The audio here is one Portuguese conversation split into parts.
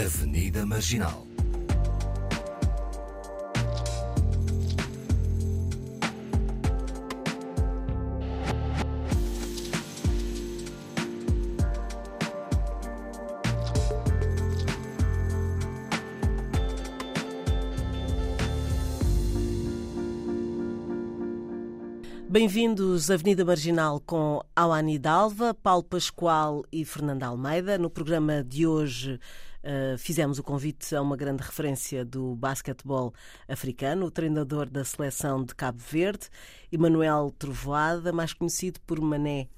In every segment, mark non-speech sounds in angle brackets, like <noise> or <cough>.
Avenida Marginal. Bem-vindos à Avenida Marginal com Awani Dalva, Paulo Pascoal e Fernanda Almeida. No programa de hoje uh, fizemos o convite a uma grande referência do basquetebol africano, o treinador da seleção de Cabo Verde, Emanuel Trovoada, mais conhecido por Mané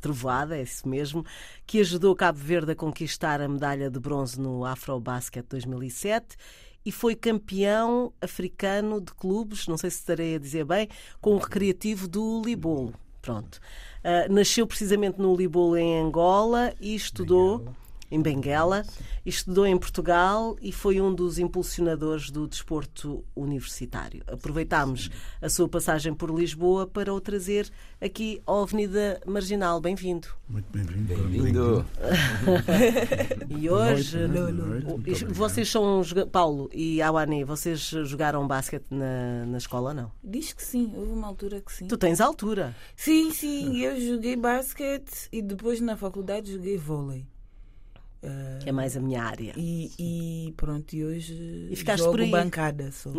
Trovoada, é isso mesmo, que ajudou Cabo Verde a conquistar a medalha de bronze no Afrobasket 2007 e foi campeão africano de clubes, não sei se estarei a dizer bem, com o recreativo do Libolo. Pronto. Uh, nasceu precisamente no Libolo, em Angola, e estudou. Em Benguela, estudou em Portugal e foi um dos impulsionadores do desporto universitário. Aproveitámos a sua passagem por Lisboa para o trazer aqui à Avenida Marginal. Bem-vindo. Muito bem-vindo. Bem-vindo. <laughs> e hoje, vocês são, Paulo e Awane, vocês jogaram basquete na, na escola não? Diz que sim, houve uma altura que sim. Tu tens altura? Sim, sim, eu joguei basquete e depois na faculdade joguei vôlei. Uh, é mais a minha área. E, e pronto, e hoje e ficaste jogo por aí. bancada só. <laughs>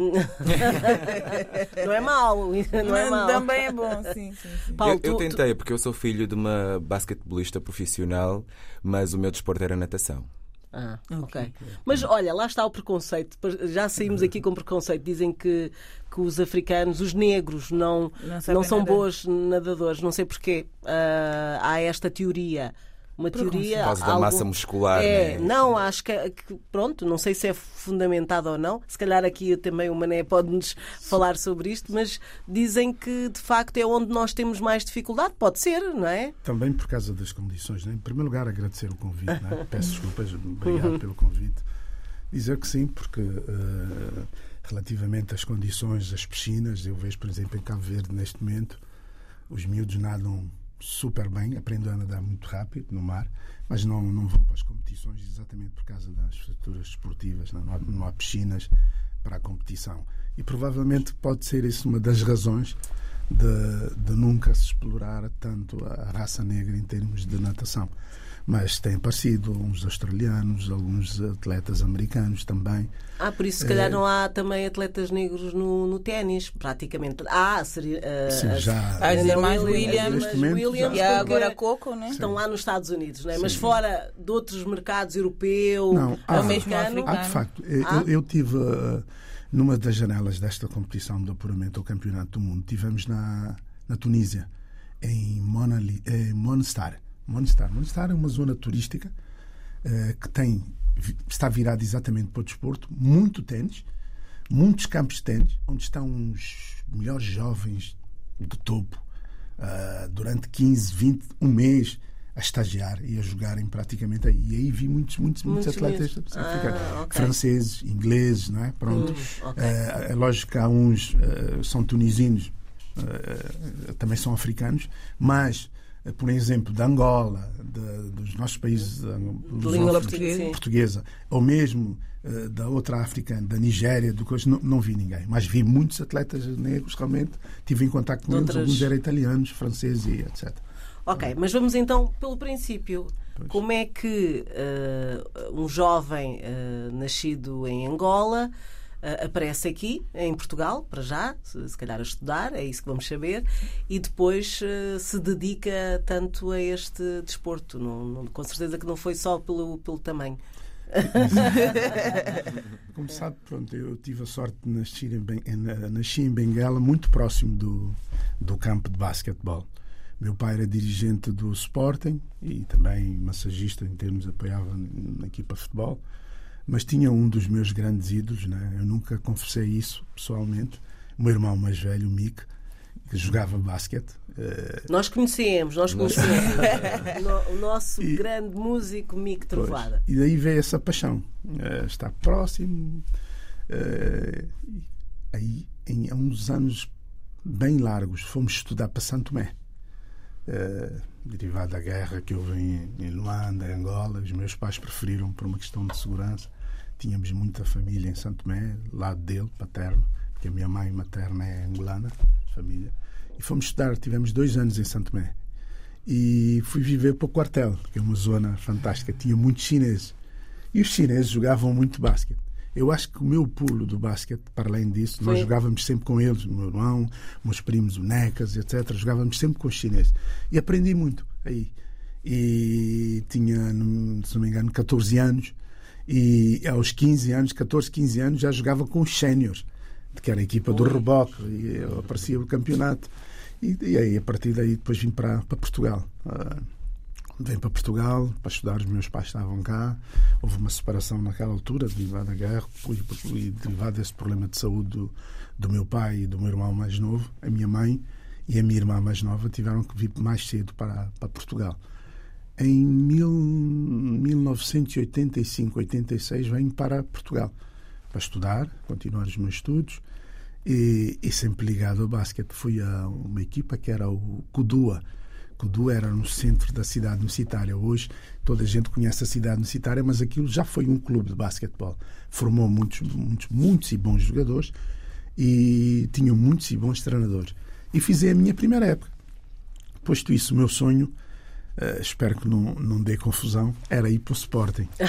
não é mau, não é mau. Também é bom, sim. sim, sim. Paulo, eu, eu tentei, porque eu sou filho de uma basquetebolista profissional, mas o meu desporto era natação. Ah, ok. okay. Mas olha, lá está o preconceito. Já saímos aqui com preconceito. Dizem que, que os africanos, os negros, não, não, não são nadar. bons nadadores. Não sei porquê. Uh, há esta teoria uma teoria. Por causa da massa muscular. É, né? não, acho que, que, pronto, não sei se é fundamentado ou não. Se calhar aqui também o Mané pode-nos falar sobre isto, mas dizem que de facto é onde nós temos mais dificuldade. Pode ser, não é? Também por causa das condições. Né? Em primeiro lugar, agradecer o convite. Né? <laughs> Peço desculpas, obrigado pelo convite. Dizer que sim, porque uh, relativamente às condições, das piscinas, eu vejo, por exemplo, em Cabo Verde, neste momento, os miúdos nadam super bem, aprendem a nadar muito rápido no mar, mas não, não vão para as competições exatamente por causa das estruturas esportivas, não, não, há, não há piscinas para a competição. E provavelmente pode ser isso uma das razões de, de nunca se explorar tanto a raça negra em termos de natação mas tem aparecido uns australianos, alguns atletas americanos também. Ah, por isso se calhar é... não há também atletas negros no, no ténis, praticamente. Ah, seria. Uh, Sim, já. A dizer mais Williams, Williams e agora Coco, né? Estão lá nos Estados Unidos, né? mas fora de outros mercados europeu, não, há, americano. Há, de facto. Eu, eu tive. Uh, numa das janelas desta competição de apuramento ao Campeonato do Mundo, tivemos na, na Tunísia, em, Monali, em Monstar. Monestar. Monestar é uma zona turística uh, que tem, está virada exatamente para o desporto, muito tênis, muitos campos de tênis, onde estão os melhores jovens do topo uh, durante 15, 20, um mês a estagiar e a jogarem praticamente aí. E aí vi muitos, muitos, muitos, muitos atletas ah, okay. franceses, ingleses, não é? Pronto. Uh, okay. uh, é lógico que há uns uh, são tunisinos, também são africanos, mas por exemplo, da Angola, de, dos nossos países de língua portuguesa, portuguesa, ou mesmo uh, da outra África, da Nigéria, do coisa, não, não, vi ninguém. Mas vi muitos atletas negros, realmente. Tive em contato com eles, alguns eram italianos, franceses e etc. Ok, mas vamos então pelo princípio. Pois. Como é que uh, um jovem uh, nascido em Angola aparece aqui, em Portugal, para já, se, se, calhar a estudar, é isso que vamos saber, e depois uh, se dedica tanto a este desporto. Não, não, com certeza que não foi só pelo, pelo tamanho. <laughs> Como sabe, pronto, eu tive a sorte de nascer em, ben, nasci em Benguela, muito próximo do, do campo de basquetebol. Meu pai era dirigente do Sporting e também massagista em termos apoiava na equipa de futebol mas tinha um dos meus grandes ídolos, né? eu nunca confessei isso pessoalmente, o meu irmão mais velho, o Mick, que jogava basquete. Uh... Nós conhecemos, nós conhecemos <laughs> o nosso e... grande músico Mick Trovada. Pois, e daí veio essa paixão, uh, estar próximo. Uh, aí, em, há uns anos bem largos, fomos estudar para Santo Tomé. Uh, derivado da guerra que houve em, em Luanda, em Angola, os meus pais preferiram, por uma questão de segurança, Tínhamos muita família em Santo Tomé, lado dele, paterno, porque a minha mãe materna é angolana, família. E fomos estudar, tivemos dois anos em Santo Tomé. E fui viver para o quartel, que é uma zona fantástica. Tinha muitos chineses. E os chineses jogavam muito basquete. Eu acho que o meu pulo do basquete, para além disso, Foi. nós jogávamos sempre com eles, o meu irmão, meus primos, o Necas, etc. Jogávamos sempre com os chineses. E aprendi muito aí. E tinha, se não me engano, 14 anos. E aos 15 anos, 14, 15 anos, já jogava com os séniores, que era a equipa do reboque. E eu aparecia no campeonato. E, e aí, a partir daí, depois vim para, para Portugal. Ah, Vim para Portugal para estudar, os meus pais estavam cá. Houve uma separação naquela altura, derivada da guerra e, derivada desse problema de saúde do, do meu pai e do meu irmão mais novo. A minha mãe e a minha irmã mais nova tiveram que vir mais cedo para, para Portugal. Em mil, 1985, 86, venho para Portugal para estudar, continuar os meus estudos e, e sempre ligado ao basquete. Fui a uma equipa que era o Kudua. Kudua era no centro da cidade universitária. Hoje toda a gente conhece a cidade universitária, mas aquilo já foi um clube de basquetebol. Formou muitos, muitos, muitos e bons jogadores e tinha muitos e bons treinadores. E fiz a minha primeira época. Posto isso, o meu sonho, eh, espero que não, não dê confusão, era ir para o Sporting. <laughs>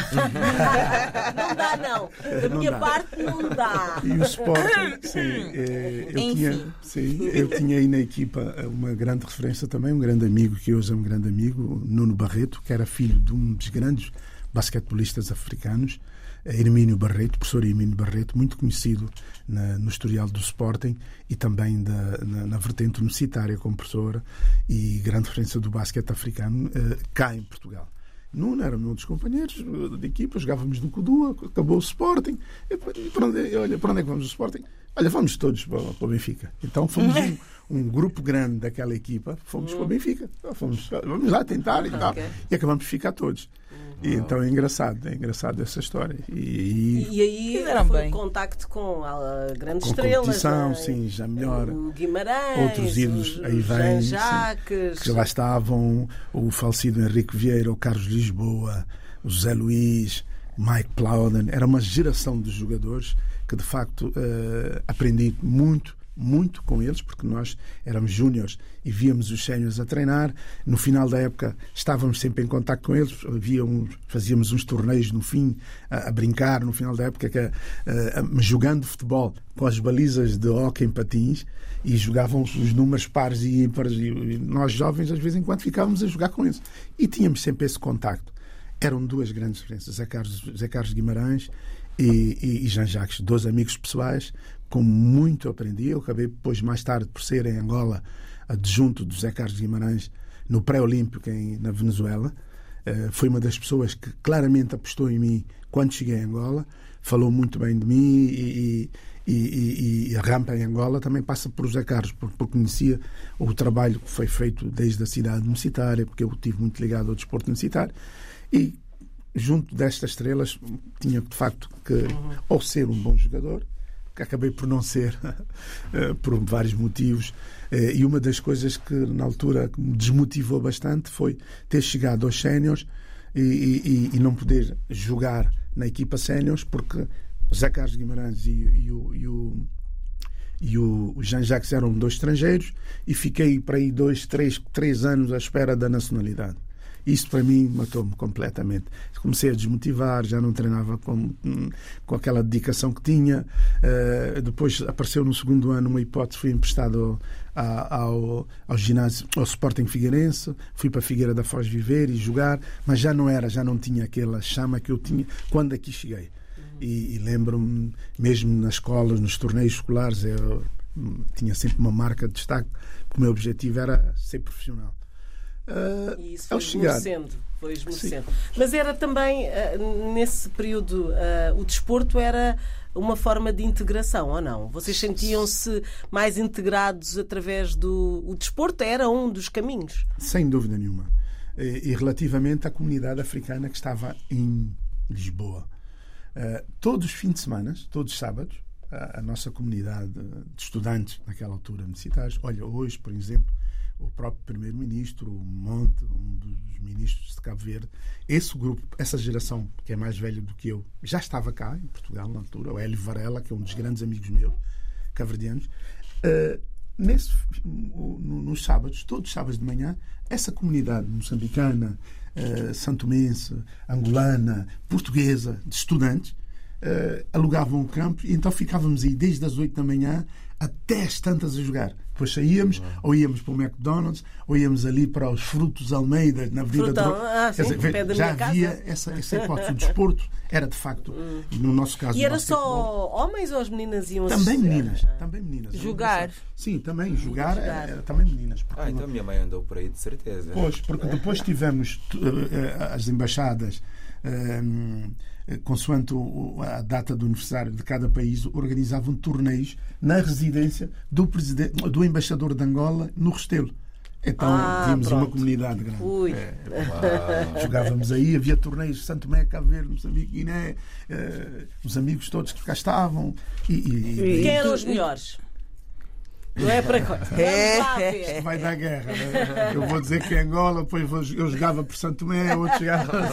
Não dá, não. Da Não minha dá. parte, não dá. E o Sporting, sim, eh, eu, Enfim. tinha, sim, eu tinha aí na equipa uma grande referência também, um grande amigo, que hoje é um grande amigo, Nuno Barreto, que era filho de um dos grandes basquetebolistas africanos, Hermínio Barreto, professor Hermínio Barreto, muito conhecido na- no historial do Sporting e também da- na, na vertente universitária como professora e grande referência do basquete africano eh, cá em Portugal. Nuno era um dos companheiros eh, de equipa, jogávamos no Codua, acabou o Sporting. E, e para onde, olha, para onde é que vamos o Sporting? Olha, vamos todos para, para o Benfica. Então fomos <laughs> um, um grupo grande daquela equipa, fomos para o Benfica. Então, Fomos, vamos lá tentar e tal. Ok. E acabamos por ficar todos. E então é engraçado, é engraçado essa história. E, e E aí foi bem. contacto com ah, grandes com estrelas. competição, né? sim, já melhor. O Guimarães, Outros ídolos os- aí vêm, sim, Jean-Jacques. que lá estavam o falecido Henrique Vieira, o Carlos Lisboa, o José Luís, Mike Plowden. Era uma geração de jogadores que, de facto, eh, aprendi muito, muito com eles, porque nós éramos júniores e víamos os séniores a treinar. No final da época estávamos sempre em contato com eles, uns, fazíamos uns torneios no fim, a, a brincar, no final da época, que, eh, a- jogando futebol com as balizas de hóquei em patins e jogavam os números pares e ímpares. E nós jovens às vezes enquanto ficávamos a jogar com eles. E tínhamos sempre esse contacto. Eram duas grandes referências Zé Carlos, Zé Carlos Guimarães e, e, e Jean Jacques dois amigos pessoais com muito aprendi eu acabei depois mais tarde por ser em Angola adjunto do Zé Carlos Guimarães no pré-olímpico na Venezuela. Eh, foi uma das pessoas que claramente apostou em mim quando cheguei a Angola falou muito bem de mim e, e- e- e a rampa em Angola também passa por José Carlos, porque, porque conhecia o trabalho que foi feito desde a cidade universitária, porque eu estive muito ligado ao desporto universitário. E junto destas estrelas tinha de facto que ou ser um bom jogador acabei por não ser <laughs> eh, por vários motivos Eh, e uma das coisas que na altura me desmotivou bastante foi ter chegado aos séniores e, e- e não poder jogar na equipa séniores porque Zé Carlos Guimarães e, e o, e o e o Jean-Jacques eram dois estrangeiros e fiquei para aí dois, três, três anos à espera da nacionalidade. Isso para mim matou-me completamente. Comecei a desmotivar, já não treinava com, com aquela dedicação que tinha. Eh, depois apareceu no segundo ano uma hipótese, fui emprestado ao, ao, ao ginásio, ao Sporting Figueirense, fui para Figueira da Foz viver e jogar, mas já não era, já não tinha aquela chama que eu tinha quando aqui cheguei. E, e lembro-me, mesmo nas escolas, nos torneios escolares, eu hum, tinha sempre uma marca de destaque, porque o meu objetivo era ser profissional. Ah, E isso ao foi esmorecendo. Foi esmorecendo. Mas era também, ah, nesse período, ah, o desporto era uma forma de integração, ou não? Vocês sentiam-se mais integrados através do. O desporto era um dos caminhos. sem dúvida nenhuma. E, e relativamente à comunidade africana que estava em Lisboa. Todos os fins de semana, todos os sábados, a, a nossa comunidade de estudantes, naquela altura universitários, olha, hoje, por exemplo, o próprio primeiro-ministro, o Monte, um dos ministros de Cabo Verde. Esse grupo, essa geração que é mais velha do que eu, já estava cá em Portugal na altura. O Hélio Varela, que é um dos grandes amigos meus, caverdianos. Uh, nesse, no, nos sábados, todos os sábados de manhã, essa comunidade moçambicana, uh, santomense, angolana, portuguesa, de estudantes, uh, alugavam um campo e então ficávamos aí desde as 8 da manhã até as tantas a jogar. Depois saíamos, uhum. ou íamos para o McDonald's, ou íamos ali para os Frutos Almeida, na Avenida Frutão. do ah, sim, dizer, Já havia essa, essa hipótese. O desporto era de facto, uhum. no nosso caso. E era só homens ou as meninas iam Também meninas. Ah. Também meninas. Jogar. Sim, também. Jogar, jogar. Era, também meninas. Ah, então a minha mãe andou por aí, de certeza. Pois, porque depois tivemos uh, as embaixadas. Consoante a data do aniversário de cada país, organizavam torneios na residência do, presidente, do embaixador de Angola no Restelo. Então ah, tínhamos pronto. uma comunidade grande. É, <laughs> jogávamos aí, havia torneios Santo Tomé, Cabo Verde, Moçambique, Guiné, eh, os amigos todos que cá estavam. E, e, e quem eram os melhores? Não é para. É. Vai dar guerra. Né? Eu vou dizer que é Angola, depois eu jogava por Santo Tomé, outro jogava.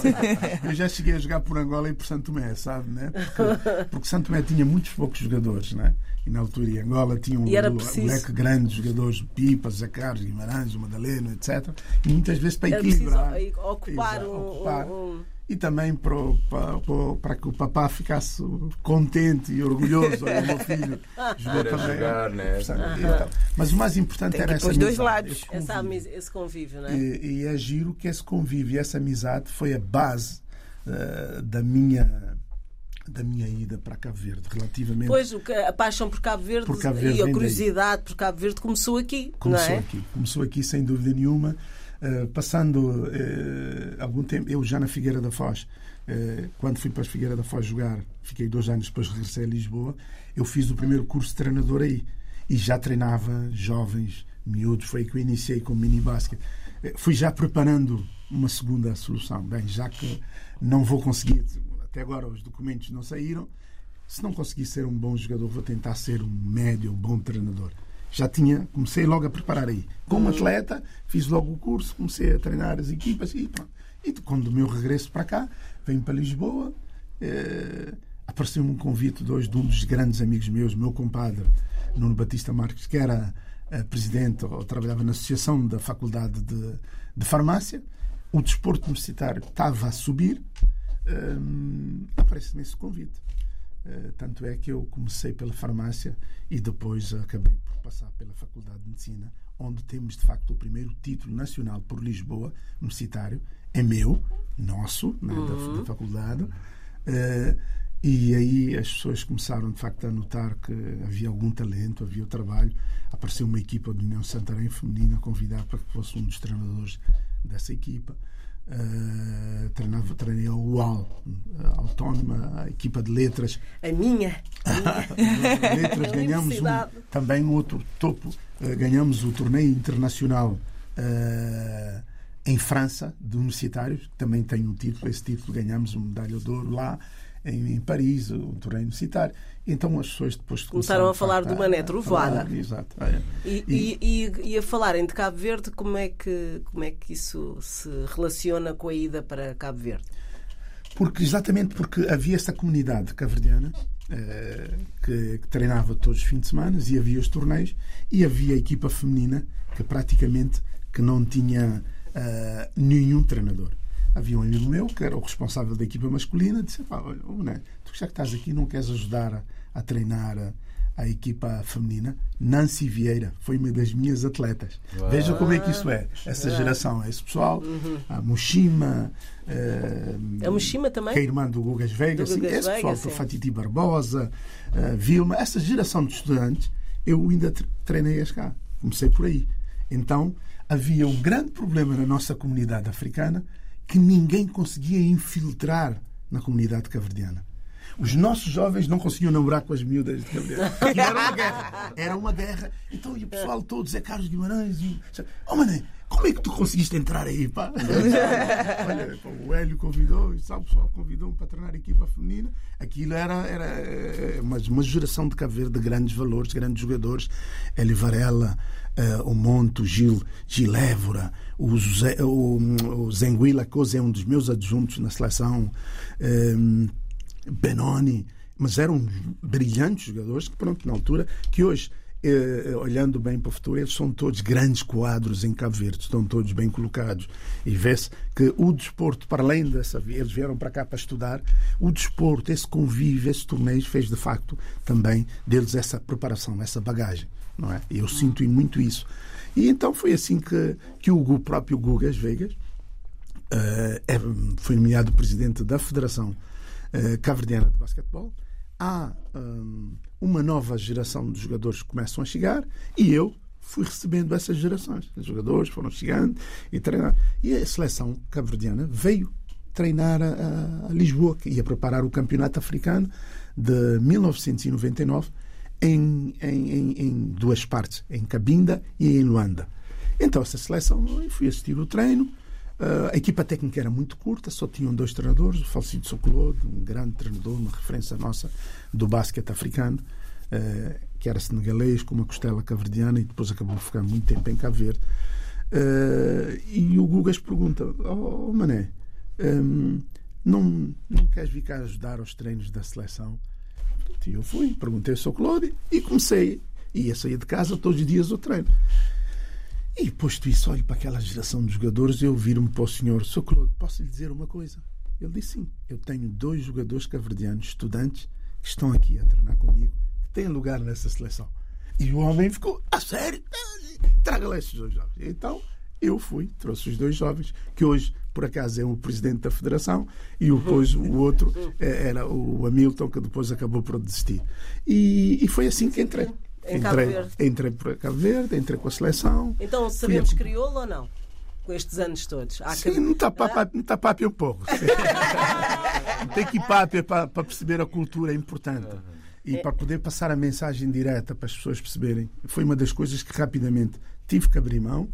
Eu já cheguei a jogar por Angola e por Santo Tomé, sabe? Né? Porque, porque Santo Tomé tinha muitos poucos jogadores, né? E na altura em Angola tinha um, leque grande de jogadores, Pipa, Zé Carlos, Guimarães, Madalena, etc. E muitas vezes para equilibrar. Ocupar, Exato, um, ocupar. Um, e também para, para, para, que o papá ficasse contente e orgulhoso. Olha, o meu filho jogou também. Jogar, né? então, mas o mais importante Tem era essa amizade, dois lados. Esse convívio, esse convívio né? e, e é giro que esse convívio e essa amizade foi a base uh, da minha da minha ida para Cabo Verde, relativamente. Pois, a paixão por Cabo Verde, por Cabo Verde e a curiosidade daí. por Cabo Verde começou aqui. Começou é? aqui, começou aqui sem dúvida nenhuma. Uh, passando uh, algum tempo, eu já na Figueira da Foz, uh, quando fui para a Figueira da Foz jogar, fiquei dois anos, depois regressei a Lisboa, eu fiz o primeiro curso de treinador aí e já treinava jovens, miúdos, foi aí que eu iniciei com mini basket. fui já preparando uma segunda solução. Bem, já que não vou conseguir, até agora os documentos não saíram, se não conseguir ser um bom jogador, vou tentar ser um médio, um bom treinador já tinha, comecei logo a preparar aí. Como atleta, fiz logo o curso, comecei a treinar as equipas e pronto. E quando o meu regresso para cá, venho para Lisboa, eh, apareceu-me um convite de hoje de um dos grandes amigos meus, meu compadre, Nuno Batista Marques, que era eh, presidente ou trabalhava na Associação da Faculdade de, de Farmácia. O desporto universitário estava a subir, eh, aparece-me esse convite. Uh, tanto é que eu comecei pela farmácia e depois acabei por passar pela Faculdade de Medicina, onde temos de facto o primeiro título nacional por Lisboa, universitário. É meu, nosso, né, uhum. da, da, faculdade. Uh, e aí as pessoas começaram de facto a notar que havia algum talento, havia o trabalho. Apareceu uma equipa de União Santarém feminina a convidar para que fosse um dos treinadores dessa equipa. Uh, treinava, treinei a UAL, a autónoma, a equipa de letras. A minha? <laughs> letras <laughs> ganhamos um, também outro topo, uh, ganhamos o torneio internacional uh, em França, de universitários, que também tem um título, esse título ganhamos uma medalha de ouro lá em, em Paris, o torneio universitário. Então as pessoas depois começaram a falar de uma netrovoada. Exato. É. E, e, e, e, a falarem de Cabo Verde, como é, que, como é que isso se relaciona com a ida para Cabo Verde? Porque, exatamente porque havia esta comunidade caverdiana eh, que, que, treinava todos os fins de semana e havia os torneios e havia a equipa feminina que praticamente que não tinha uh, nenhum treinador havia um amigo meu que era o responsável da equipa masculina disse pá, olha, tu já que estás aqui não queres ajudar a, a treinar a, a, equipa feminina Nancy Vieira foi uma das minhas atletas Uau. veja como é que isso é essa geração esse pessoal uhum. a Moshima uh, a Moshima também que é irmã do Gugas Veiga sim, esse pessoal sim. Fatiti Barbosa uh, Vilma essa geração de estudantes eu ainda treinei-as cá comecei por aí então havia um grande problema na nossa comunidade africana que ninguém conseguia infiltrar na comunidade caverdiana. Os nossos jovens não conseguiam namorar com as miúdas de Caverdiana. <laughs> Era uma guerra. Era uma guerra. Então, e o pessoal todo, Zé Carlos Guimarães, e, oh, mané, como é que tu conseguiste entrar aí, pá? <laughs> Olha, o Hélio convidou, sabe, o pessoal convidou-me para treinar a equipa feminina. Aquilo era, era eh, uma, uma geração de Cabo Verde de grandes valores, grandes jogadores. Hélio Varela, eh, o Monte, o Gil, Gil Évora, o, Zé, o, o Zenguila é um dos meus adjuntos na seleção. eh, Benoni, mas eram brilhantes jogadores que, pronto, na altura, que hoje, eh, olhando bem para o futuro, eles são todos grandes quadros em Cabo Verde, estão todos bem colocados. E vê-se que o desporto, para além dessa, eles vieram para cá para estudar, o desporto, esse convívio, esse torneio, fez de facto também deles essa preparação, essa bagagem. Não é? Eu sinto muito isso. E então foi assim que, que o próprio Gugas Vegas é- foi nomeado presidente da Federação eh, Cabo-Verdiana de Basquetebol. Há hum, uma nova geração de jogadores que começam a chegar e eu fui recebendo essas gerações. Os jogadores foram chegando e treinando. E a seleção cabo-verdiana veio treinar a- a Lisboa, que ia preparar o campeonato africano de 1999 em, em, em, duas partes, em Cabinda e em Luanda. Então, essa seleção, fui assistir o treino. Uh, a equipa técnica era muito curta, só tinham dois treinadores, o falecido Socolode, um grande treinador, uma referência nossa do basquete africano, uh, que era senegalês, com uma costela caverdiana e depois acabou por ficar muito tempo em Cabo Verde. Uh, e o Gugas pergunta: Oh, oh, Mané, um, não, não queres vir cá ajudar aos treinos da seleção? E eu fui, perguntei ao Socolode e comecei. Ia sair de casa todos os dias ao treino. E posto isso, olho para aquela geração de jogadores, eu viro-me para o senhor, Sr. Claude, posso lhe dizer uma coisa? Ele disse sim, eu tenho dois jogadores caverdianos, estudantes, que estão aqui a treinar comigo, que têm lugar nessa seleção. E o homem ficou, a sério? Traga lá esses dois jovens. Então, eu fui, trouxe os dois jovens, que hoje, por acaso, é o presidente da federação, e depois o outro eh, era o Hamilton, que depois acabou por desistir. E, e foi assim que entrei. Em Cabo Entrei, Verde. entrei para Cabo Verde, entrei com a seleção. Então sabemos crioulo ou não? Com estes anos todos. Há Sim, que- não está está papo um pouco. <laughs> Tem que ir para, para perceber a cultura é importante. E para poder passar a mensagem direta para as pessoas perceberem. Foi uma das coisas que rapidamente tive que abrir mão,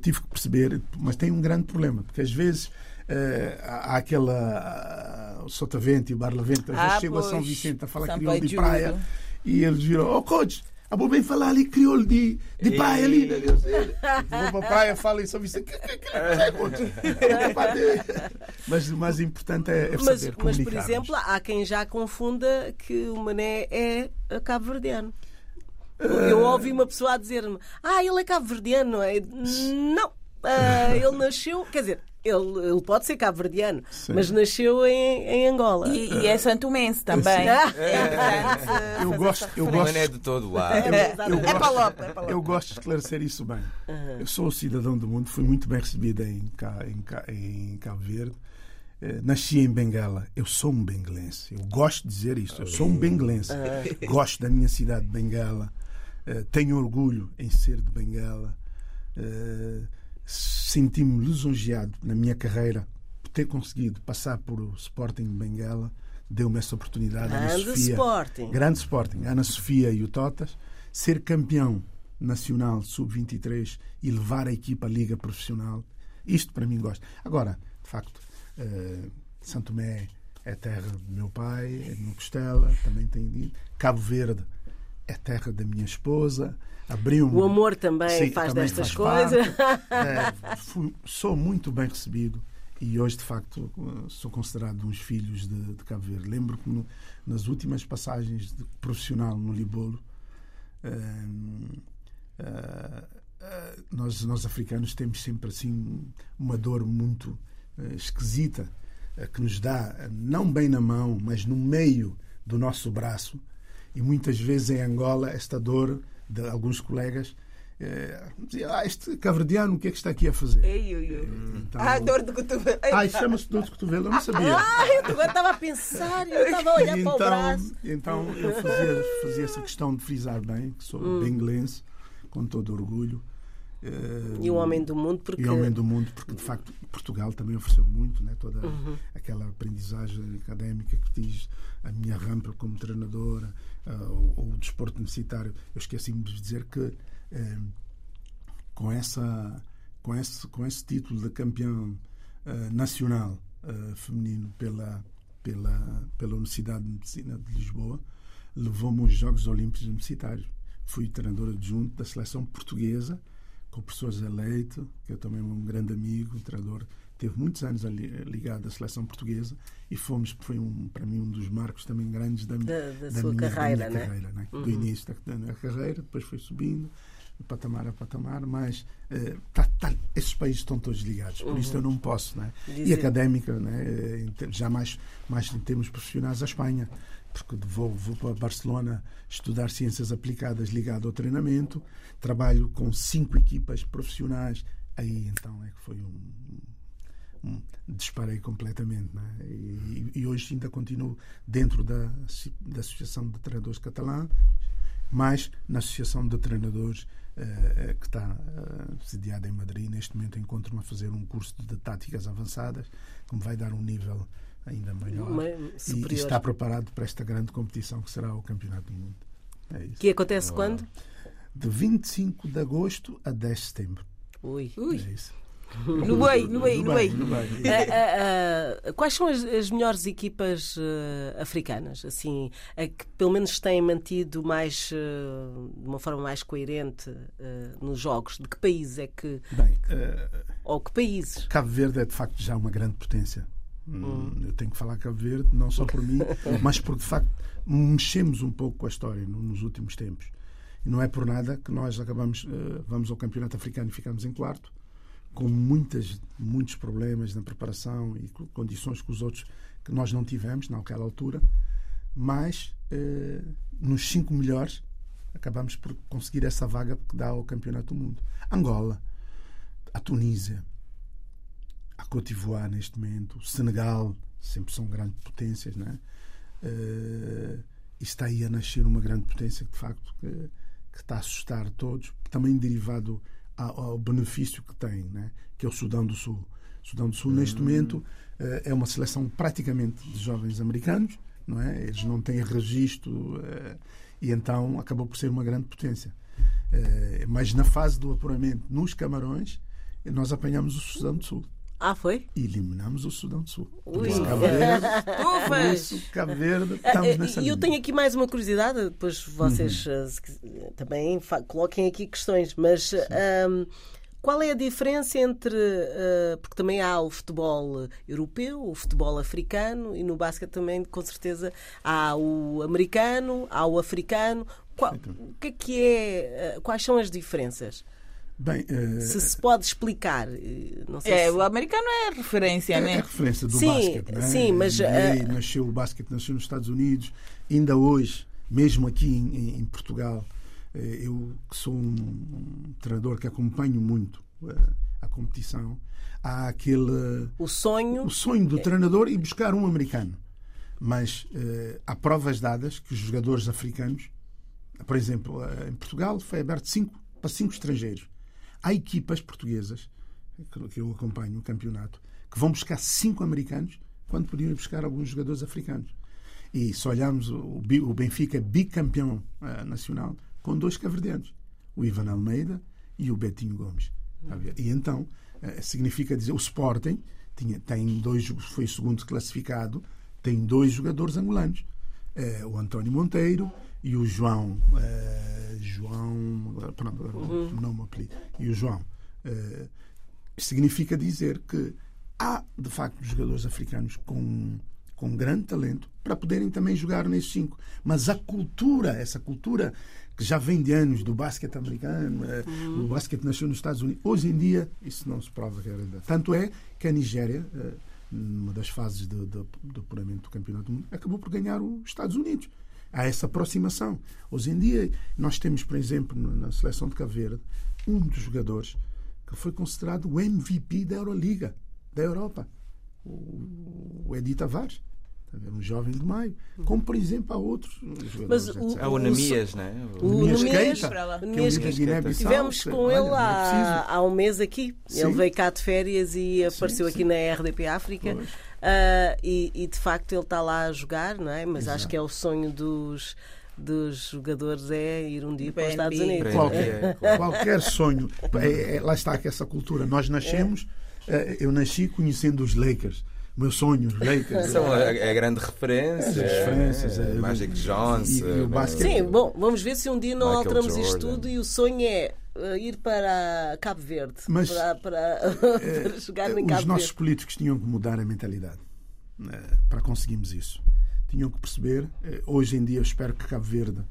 tive que perceber, mas tem um grande problema, porque às vezes eh, há aquela o Sotavento e o Barlavento, às vezes Ah, chego a São. Vicente a falar São crioulo de praia e eles viram, oh coach, ah, vou bem falar ali crioulo de, de praia ali. né? Eu. <laughs> Vou para a praia, falo em São Vicente. Que, que, que, que, coach? <laughs> Mas o mais importante é, é Mas, saber mas, por exemplo, há quem já confunda que o Mané é cabo-verdiano. Eu ouvi uma pessoa a dizer-me: Ah, ele é cabo-verdiano, não é? Não. Ah, ele nasceu, quer dizer, ele, ele pode ser cabo-verdiano, mas nasceu em, em Angola. E, e é santomense também. Sim. É importante Eu gosto, eu gosto, é de todo lá. eu, eu É gosto, é palopa. eu gosto de esclarecer isso bem. Eu sou cidadão do mundo, fui muito bem recebido em, em, em Cabo Verde. Eh, Nasci em Bengala. Eu sou um bengalense. Eu gosto de dizer isso. Eu sou um bengalense. Gosto da minha cidade de Bengala. Eh, Tenho orgulho em ser de Bengala. Eh, Senti-me lisonjeado na minha carreira por ter conseguido passar por o Sporting de Bengala. Deu-me essa oportunidade. Ana Grande Sofia. Sporting. Grande Sporting. Ana Sofia e o Totas. Ser campeão nacional sub-23 e levar a equipa à liga profissional. Isto para mim gosto. Agora, de facto, eh, Santo Tomé é terra do meu pai, é de meu Costela, também tem dito. Cabo Verde é terra da minha esposa. Abriu O amor também faz também destas faz coisas. É, fui- sou muito bem recebido e hoje, de facto, sou considerado um dos filhos de, de Cabo Verde. Lembro que no- nas últimas passagens de profissional no Libolo, ah, nós, nós africanos temos sempre assim uma dor muito eh, esquisita que nos dá, não bem na mão, mas no meio do nosso braço. E muitas vezes em Angola, esta dor de alguns colegas eh, dizia, ah, este caverdiano, o que é que está aqui a fazer? Ei, ui, ui. Então, Ah, dor de cotovelo. Ei, <laughs> Ai, chama-se dor de cotovelo, eu não sabia. Ah, eu estava a pensar, eu estava a olhar E para o braço. então eu fazia, fazia essa questão de frisar bem, que sou Hum. bengalense, com todo orgulho. Eh, E o homem do mundo, porque e homem do mundo, porque de facto Portugal também ofereceu muito, né? toda Uhum. aquela aprendizagem académica que fiz, a minha rampa como treinadora, o, o desporto universitário. Eu esqueci-me de dizer que eh, com essa com esse, com esse título de campeão uh, nacional feminino pela, pela, pela Universidade de Medicina de Lisboa, levou-me aos Jogos Olímpicos Universitários. Fui treinador adjunto da seleção portuguesa, com o professor Zé Leite, que é também um grande amigo, um treinador teve muitos anos ligado à seleção portuguesa e fomos foi um para mim um dos marcos também grandes da, da, da, da sua minha, carreira, da né? carreira né? Uhum. do início da, da minha carreira depois foi subindo de patamar a patamar mas eh, tá, tá, esses países estão todos ligados por isso eu não posso né? e académica né? ter- já mais mais em termos profissionais a Espanha porque vou, vou para Barcelona estudar ciências aplicadas ligado ao treinamento trabalho com cinco equipas profissionais aí então é que foi um- disparei completamente né? e, e hoje ainda continuo dentro da, da Associação de Treinadores Catalã mas na Associação de Treinadores eh, eh, que está eh, sediada em Madrid neste momento encontro-me a fazer um curso de táticas avançadas que me vai dar um nível ainda maior Uma- e, e está preparado para esta grande competição que será o Campeonato do Mundo. É isso. Que acontece quando? de 25 de agosto a 10 de setembro. Ui. Ui, é isso <laughs> no bem, no bem, no bem. Ah, ah, ah, quais são as, as melhores equipas ah, africanas, assim, a que pelo menos têm mantido mais ah, de uma forma mais coerente ah, nos jogos? De que país é que Bem, eh, ou que países? Cabo Verde é de facto já uma grande potência. Hum, Eu tenho que falar Cabo Verde, não só por mim, <laughs> mas porque de facto mexemos um pouco com a história no- nos últimos tempos. E não é por nada que nós acabamos, eh, vamos ao Campeonato Africano e ficamos em quarto, com muitas, muitos problemas na preparação e co- condições que os outros que nós não tivemos naquela altura, mas eh, nos cinco melhores acabamos por conseguir essa vaga que dá ao Campeonato do Mundo. Angola, a Tunísia, a Côte d'Ivoire neste momento, o Senegal, sempre são grandes potências, é? Eh, e está aí a nascer uma grande potência que de facto que, que está a assustar todos, também derivado ao, benefício que tem, né? que é o Sudão do Sul. O Sudão do Sul, neste momento, eh, é uma seleção praticamente de jovens americanos, não é? Eles não têm registro eh, e então acabou por ser uma grande potência. Eh, mas na fase do apuramento, nos Camarões, nós apanhamos o Sudão do Sul Ah, foi? eliminamos o Sudão do Sul. Ui. <laughs> isso, Ufas! isso, Verde, Ah, estamos nessa E eu linha. tenho aqui mais uma curiosidade, depois vocês Uhum. quis- também coloquem aqui questões, mas ahm, qual é a diferença entre. eh, porque também há o futebol europeu, o futebol africano e no basquete também, com certeza, há o americano, há o africano. Qual- o que é que é. eh, quais são as diferenças? Bem, eh, Se se pode explicar. eh, Não sei É, se... o americano é referência, é, é né? referência do Sim, basquete, não é? sim, mas, NBA, eh, nasceu o basquete nasceu nos Estados Unidos, ainda hoje, mesmo aqui em, em- em Portugal, eh, eu que sou um, um treinador que acompanho muito eh, a competição, há aquele O sonho. o sonho do treinador e buscar um americano. Mas eh, há provas dadas que os jogadores africanos, por exemplo, eh, em Portugal foi aberto cinco, para cinco estrangeiros. Há equipas portuguesas, que eu acompanho o campeonato, que vão buscar cinco americanos quando podiam buscar alguns jogadores africanos. E se olharmos, o Benfica bicampeão eh, nacional com dois caverdianos, o Ivan Almeida e o Betinho Gomes. Ver? E então, eh, significa dizer, o Sporting tinha, tem dois, foi segundo classificado, tem dois jogadores angolanos, eh, o António Monteiro e o João. eh, João. Pronto, agora não- me apelido. E o João. Eh, significa dizer que há, de facto, jogadores africanos com, com grande talento para poderem também jogar nesses cinco. Mas a cultura, essa cultura que já vem de anos do basquete americano, eh, o basquete nasceu nos Estados Unidos, hoje em dia isso não se prova verdade. Tanto é que a Nigéria, numa das fases de, de, do apuramento do Campeonato do Mundo, acabou por ganhar os Estados Unidos. Há essa aproximação. Hoje em dia, nós temos, por exemplo, na seleção de Cabo Verde, um dos jogadores que foi considerado o MVP da Euroliga, da Europa, o, o Edi Tavares. Ver? Um jovem de maio. Como, por exemplo, há outros jogadores. Mas o- etc. É o Namias, né? O Nemias Nemias- Keita, que é Nemias Tivemos que, com ele é há, há um mês aqui. Ele veio cá de férias e apareceu sim. aqui na RDP África. Pois. Ah, e, e, de facto ele está lá a jogar, não é? Mas acho Exato. que é o sonho dos, dos jogadores é ir um dia para os Estados. Unidos. Qualquer, claro. <laughs> qualquer sonho. É, é, lá está que essa cultura. Nós nascemos, eh, eu nasci conhecendo os Lakers. Meu sonho, os Lakers. São a, a grande referência. As referências, é, é, Magic Johnson. e- e o basquete. Sim, bom, vamos ver se um dia não Michael alteramos isto Jordan. tudo e o sonho é eh, ir para Cabo Verde Mas, para, para, <laughs> para jogar em Os Cabo nossos Verde. políticos tinham que mudar a mentalidade eh, para conseguirmos isso. Tinham que perceber. eh, hoje em dia, eu espero que Cabo Verde,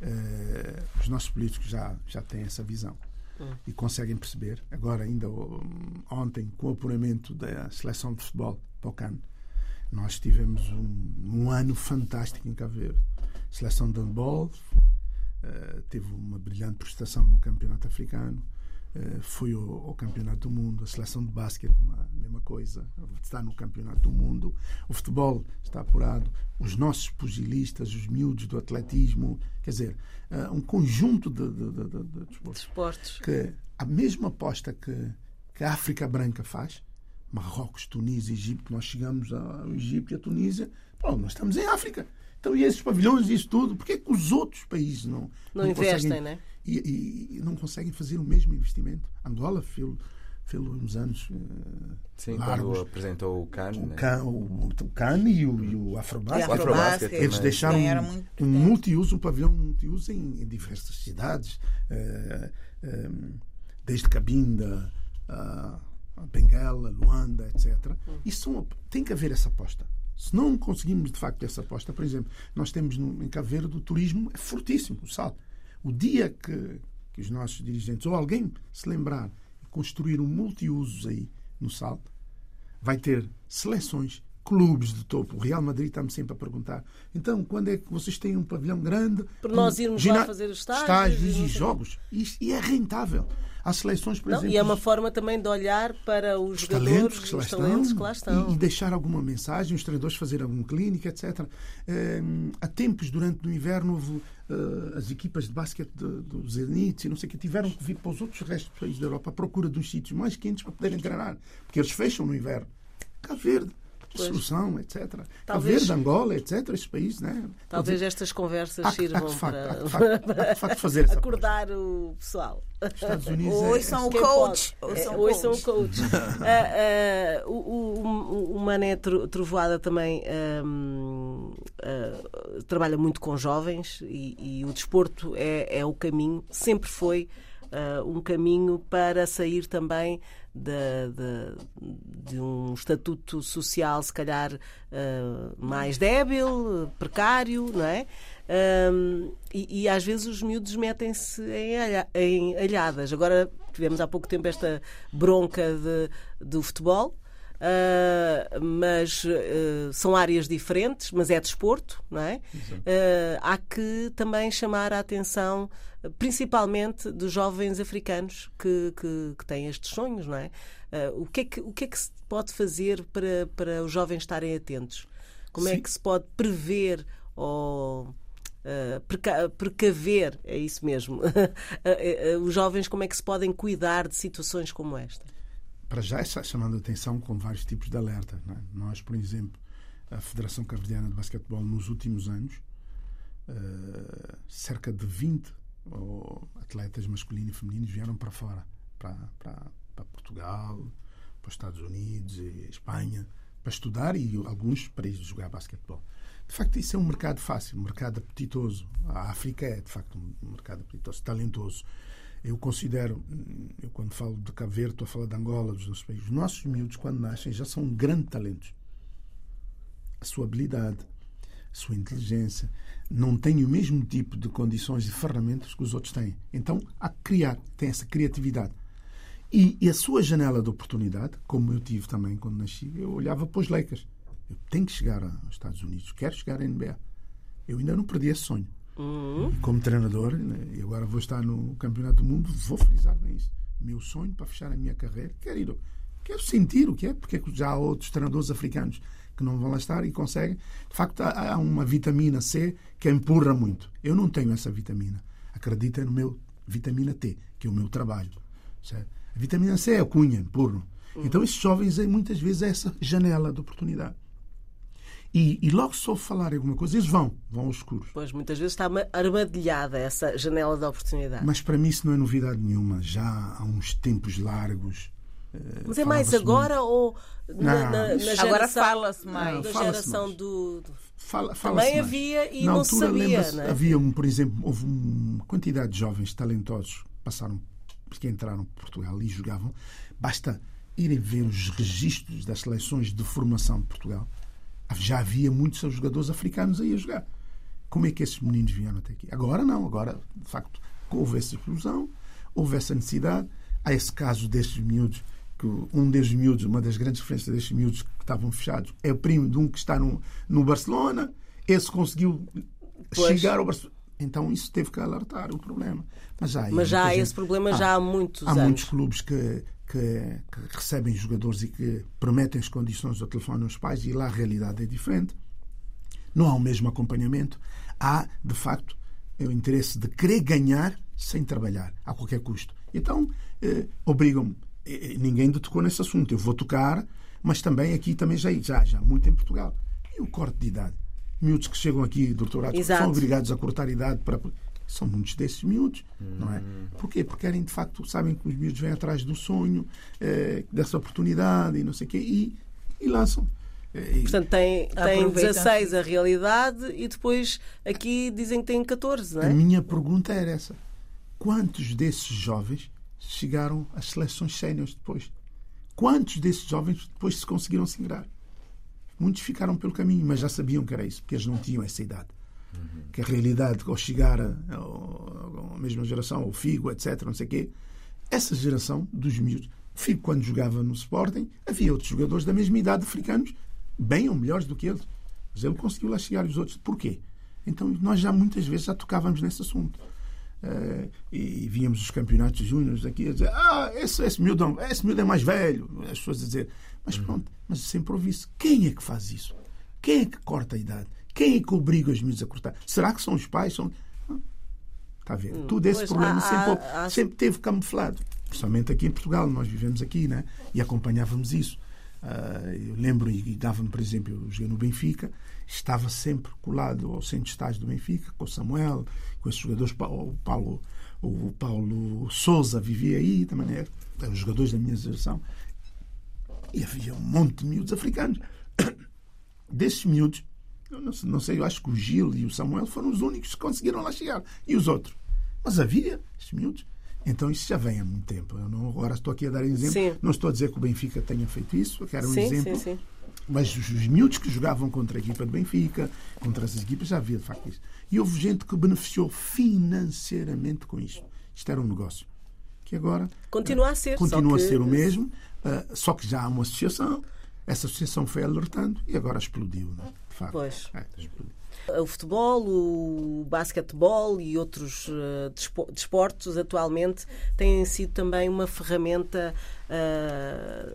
eh, os nossos políticos já, já têm essa visão e conseguem perceber. Agora, ainda oh, ontem, com o apuramento da seleção de futebol para o CAN, nós tivemos um, um ano fantástico em Cabo Verde. Seleção de handball eh, teve uma brilhante prestação no campeonato africano. Eh, foi ao, ao campeonato do mundo. A seleção de basquete, uma mesma coisa, está no campeonato do mundo. O futebol está apurado. Os nossos pugilistas, os miúdos do atletismo, quer dizer, eh, um conjunto de, de, de, de- Esportes. que a mesma aposta que, que a África Branca faz, Marrocos, Tunísia, Egito, nós chegamos ao Egito e à Tunísia, pô, nós estamos em África. Então, e esses pavilhões e isso tudo, por que os outros países não, Não investem, conseguem, né? E, e- e não conseguem fazer o mesmo investimento? Angola fez, fez uns anos eh, Sim, largos. quando apresentou o CAN. O né? CAN, o, o CAN e o, e o Afrobasket. Afrobasket Eles também. deixaram um, um multiuso, um pavilhão multiuso em, em diversas cidades, eh, eh, desde Cabinda, a, a Benguela, Luanda, etc. Isso são, tem que haver essa aposta. Se não conseguimos de facto essa aposta, por exemplo, nós temos no, em Cabo Verde o turismo é fortíssimo, o sal. O dia que, que os nossos dirigentes ou alguém se lembrar construir um multiusos aí no sal, vai ter seleções, clubes de topo. O Real Madrid está-me sempre a perguntar. Então, quando é que vocês têm um pavilhão grande? Para nós um irmos gina- lá fazer os estágios e estágios e jogos. Isto- E é rentável. Há seleções, por Não, exemplo. e é uma forma também de olhar para os, os jogadores, talentos que os estão, talentos que lá estão. E, e deixar alguma mensagem, os treinadores fazerem alguma clínica, etc. Hum, há tempos, durante o inverno, houve eh, as equipas de basquete do Zenit e não sei o que tiveram que vir para os outros restos dos países da Europa à procura de uns sítios mais quentes para poderem treinar, porque eles fecham no inverno. Cabo Verde, Solução, etc. Talvez- Verde, Angola, etc. Esses países, né? Talvez Quer estas conversas há que- há sirvam de facto- há que para de facto- de facto fazer <laughs> acordar o pessoal. Os Estados Unidos Ou <laughs> é- são o Quem coach. pode? Ou É, são Ou são o coach. coach. Ah, ah, o, o, o Mané Tro- Trovoada também ah, trabalha muito com jovens e, e o desporto é, é o caminho, sempre foi ah, um caminho para sair também de, de- de um estatuto social, se calhar ah, mais débil, precário, não é? Ahm, e, e às vezes os miúdos metem-se em, alha- em alhadas. Agora tivemos há pouco tempo esta bronca de, do futebol. Ah, mas ah, são áreas diferentes, mas é desporto, não é? Ah, há que também chamar a atenção, principalmente dos jovens africanos que, que, que têm estes sonhos, não é? O, que é que, o que é que se pode fazer para, para os jovens estarem atentos? Como é Sim. que se pode prever ou uh, preca- precaver, é isso mesmo, Uh, <laughs> uh, os jovens como é que se podem cuidar de situações como esta? Para já está chamando a atenção com vários tipos de alerta. é? Nós, por exemplo, a Federação Cabo-Verdiana de Basquetebol, nos últimos anos, eh, cerca de 20 oh, atletas masculinos e femininos vieram para fora, para, para, para Portugal, para os Estados Unidos e Espanha, para estudar e alguns para ir jogar basquetebol. De facto, isso é um mercado fácil, um mercado apetitoso. A África é, de facto, um mercado apetitoso, talentoso. Eu considero, hum, eu quando falo de Cabo Verde, estou a falar de Angola, dos nossos países. Os nossos miúdos, quando nascem, já são grandes talentos. A sua habilidade, a sua inteligência, não têm o mesmo tipo de condições e ferramentas que os outros têm. Então, há que criar, tem essa criatividade. E, e a sua janela de oportunidade, como eu tive também quando nasci, eu olhava para os Lakers. Eu tenho que chegar aos Estados Unidos, quero chegar à NBA. Eu ainda não perdi esse sonho. E como treinador, né, e agora vou estar no Campeonato do Mundo, vou frisar bem isso. Meu sonho para fechar a minha carreira, quero ir, quero sentir o que é, porque que já há outros treinadores africanos que não vão lá estar e conseguem. De facto, há uma vitamina C que empurra muito. Eu não tenho essa vitamina. Acredita no meu vitamina T, que é o meu trabalho. certo? A vitamina C é a cunha, empurro. Então, esses jovens, eh, muitas vezes, é essa janela de oportunidade. E, e logo se ouve falar alguma coisa, eles vão, vão aos escuros. Pois muitas vezes está ma- armadilhada essa janela de oportunidade. Mas para mim isso não é novidade nenhuma. Já há uns tempos largos. eh, Mas é mais agora ou na, Não, na, na geração, Agora fala-se mais. da Fala-se geração mais. do, do- Fala, fala-se Também mais. havia e Na não altura, se sabia, não é? Havia, um, por exemplo, houve uma quantidade de jovens talentosos que passaram, que entraram para Portugal e jogavam. Basta irem ver os registros das seleções de formação de Portugal. Já havia muitos jogadores africanos aí a jogar. Como é que esses meninos vieram até aqui? Agora não, agora, de facto, houve essa explosão, houve essa necessidade. Há esse caso destes miúdos, que um destes miúdos, uma das grandes diferenças destes miúdos que estavam fechados, é o primo de um que está no, no Barcelona. Esse conseguiu Pois. chegar ao Barcelona. Então isso teve que alertar o problema. Mas já, há Mas já há gente- esse problema Ah, já há muitos Há anos. muitos clubes que, que- que recebem jogadores e que prometem as condições ao telefone aos pais e lá a realidade é diferente. Não há o mesmo acompanhamento. Há, de facto, o interesse de querer ganhar sem trabalhar, a qualquer custo. Então, eh, obrigam-me. Eh, Ninguém tocou nesse assunto. Eu vou tocar, mas também aqui também já, já, já muito em Portugal. E o corte de idade? Miúdos que chegam aqui, doutorado, Exato. são obrigados a cortar idade para. São muitos desses miúdos, não é? Porquê? Porque querem, de facto, sabem que os miúdos vêm atrás do sonho, eh, dessa oportunidade e não sei o quê, e, e lançam. Eh, e- Portanto, tem, tem Aproveitam. 16 a realidade e depois aqui dizem que têm 14, não A é? minha pergunta era essa: quantos desses jovens chegaram às seleções séniores depois? Quantos desses jovens depois se conseguiram se ingrar? Muitos ficaram pelo caminho, mas já sabiam que era isso, porque eles não tinham essa idade. Que a realidade, ao chegar à mesma geração, o Figo, etc., não sei o quê, essa geração dos miúdos. Figo, quando jogava no Sporting, havia outros jogadores da mesma idade africanos, bem ou melhores do que ele. Mas ele conseguiu lá chegar e os outros. Porquê? Então nós já muitas vezes já tocávamos nesse assunto. Eh, e víamos os campeonatos júniores aqui a dizer ah, esse, esse, miúdo, esse miúdo é mais velho. As pessoas a dizer, mas pronto, mas sempre ouvi isso. Quem é que faz isso? Quem é que corta a idade? Quem é que obriga os miúdos a cortar? Será que são os pais? São... Ah, Está a ver? Tudo esse Pois, problema há- sempre, há- sempre teve camuflado. Principalmente aqui em Portugal, nós vivemos aqui né? e acompanhávamos isso. Ah, eu lembro e dava-me, por exemplo, eu joguei no Benfica, estava sempre colado ao centro de estágio do Benfica, com o Samuel, com esses jogadores, o Paulo, o Paulo Souza vivia aí também, né? eram os jogadores da minha geração. E havia um monte de miúdos africanos. <coughs> Desses miúdos, não sei, eu acho que o Gil e o Samuel foram os únicos que conseguiram lá chegar. E os outros? Mas havia esses miúdos. Então isso já vem há muito tempo. Eu não, agora estou aqui a dar exemplo. Sim. Não estou a dizer que o Benfica tenha feito isso, eu quero um sim, exemplo. sim, sim. Mas os, os miúdos que jogavam contra a equipa do Benfica, contra essas equipas, já havia de facto isso. E houve gente que beneficiou financeiramente com isto. Isto era um negócio. Que agora Continua a ser. continua que- a ser o mesmo, ah, só que já há uma associação. Essa associação foi alertando e agora explodiu, não é? de facto. Pois. É, explodiu. O futebol, o basquetebol e outros despo- desportos atualmente têm sido também uma ferramenta eh,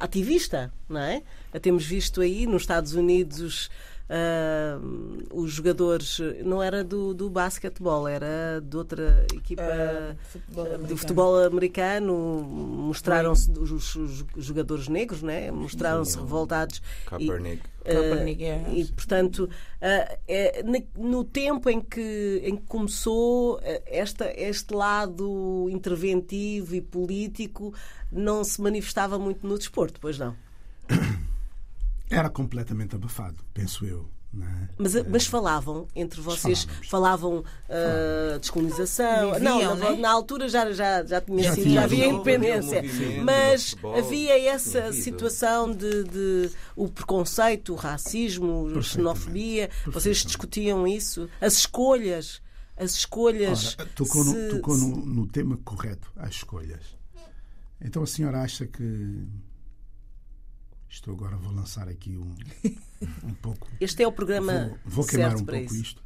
ativista, não é? Temos visto aí nos Estados Unidos eh, os jogadores, não era do, do basquetebol, era de outra equipa. Ah, futebol de americano. futebol americano mostraram-se os, os jogadores negros, né? mostraram-se revoltados e- Kaepernick. Kaepernick, Uh, é. e portanto uh, é, no tempo em que, em que começou uh, esta, este lado interventivo e político não se manifestava muito no desporto, pois não. <coughs> Era completamente abafado, penso eu. é? Mas, mas falavam entre vocês, Falávamos. falavam uh, descolonização. Viviam, não, na, né? na altura já, já, já tinha Já sido, tinha já havia independência. Mas havia essa situação de, de o preconceito, o racismo, a xenofobia. Vocês discutiam isso? As escolhas. As escolhas. Ora, tocou, se- no, tocou se- no, no tema correto, as escolhas. Então a senhora acha que. Estou agora, vou lançar aqui um, um pouco. <laughs> Este é o programa Vou, vou queimar um pouco isso.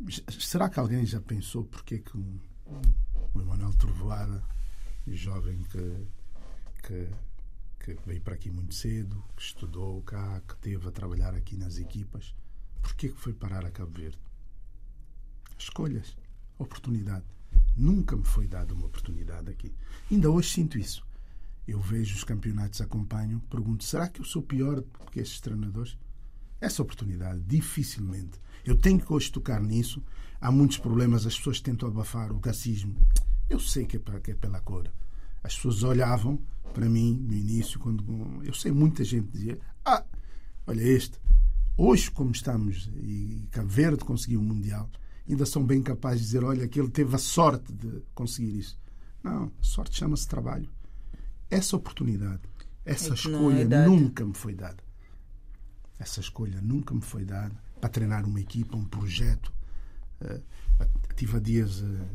isto. Será que alguém já pensou porque é que um, o Emanuel Trovoada, jovem que, que, que veio para aqui muito cedo, que estudou cá, que teve a trabalhar aqui nas equipas, porquê que foi parar a Cabo Verde? Escolhas, oportunidade. Nunca me foi dada uma oportunidade aqui. Ainda hoje sinto isso. Eu vejo os campeonatos, acompanho, pergunto: será que eu sou pior do que esses treinadores? Essa oportunidade, dificilmente. Eu tenho que hoje tocar nisso. Há muitos problemas, as pessoas tentam abafar o racismo. Eu sei que é, pra, que é pela cor. As pessoas olhavam para mim no início, quando eu sei, muita gente dizia: Ah, olha este. Hoje, como estamos, e Cabo Verde conseguiu o Mundial, ainda são bem capazes de dizer: Olha, que ele teve a sorte de conseguir isso. Não, sorte chama-se trabalho. Essa oportunidade, essa É não escolha é nunca me foi dada. Essa escolha nunca me foi dada para treinar uma equipa, um projeto. Eh, tive há dias, eh,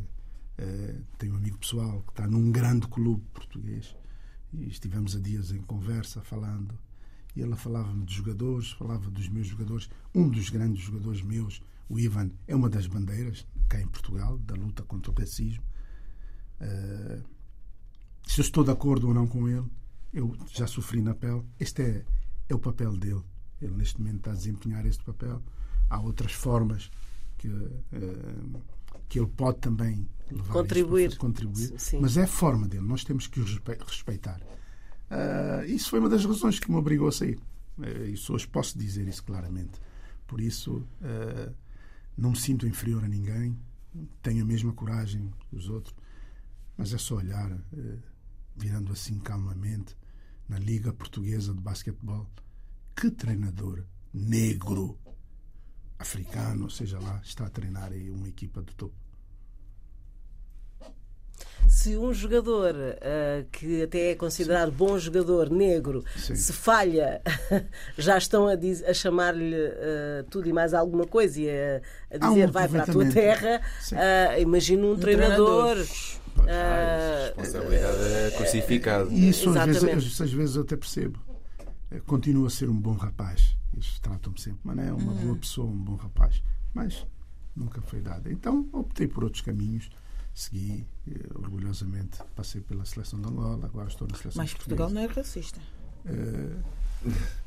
eh, tenho um amigo pessoal que está num grande clube português e estivemos há dias em conversa falando. E ela falava-me de jogadores, falava dos meus jogadores. Um dos grandes jogadores meus, o Ivan, é uma das bandeiras cá em Portugal da luta contra o racismo. Eh, se eu estou de acordo ou não com ele, eu já sofri na pele. Este é, é o papel dele. Ele neste momento está a desempenhar este papel. Há outras formas que, eh, que ele pode também levar Contribuir. isto contribuir. Sim. Mas é a forma dele. Nós temos que o respe- respeitar. Ah, isso foi uma das razões que me obrigou a sair. Eh, Isso hoje posso dizer isso claramente. Por isso, eh, não me sinto inferior a ninguém. Tenho a mesma coragem que os outros. Mas é só olhar, eh, virando assim calmamente, na Liga Portuguesa de Basquetebol. Que treinador negro, africano, seja lá, está a treinar aí uma equipa de topo. Se um jogador ah, que até é considerado bom jogador negro Sim. se falha, <laughs> já estão a, diz- a chamar-lhe ah, tudo e mais alguma coisa e a, a Há um dizer vai para a tua terra. Sim. ah, imagino um, treinador. Ah, Responsabilidade é crucificado. E isso às vezes, às vezes eu até percebo. Eh, Continua a ser um bom rapaz. Eles tratam-me sempre, mas não é uma boa pessoa, um bom rapaz. Mas nunca foi dado. Então optei por outros caminhos. Segui eh, orgulhosamente. Passei pela seleção de Angola, agora estou na seleção Mas portuguesa. Portugal não é racista. Eh,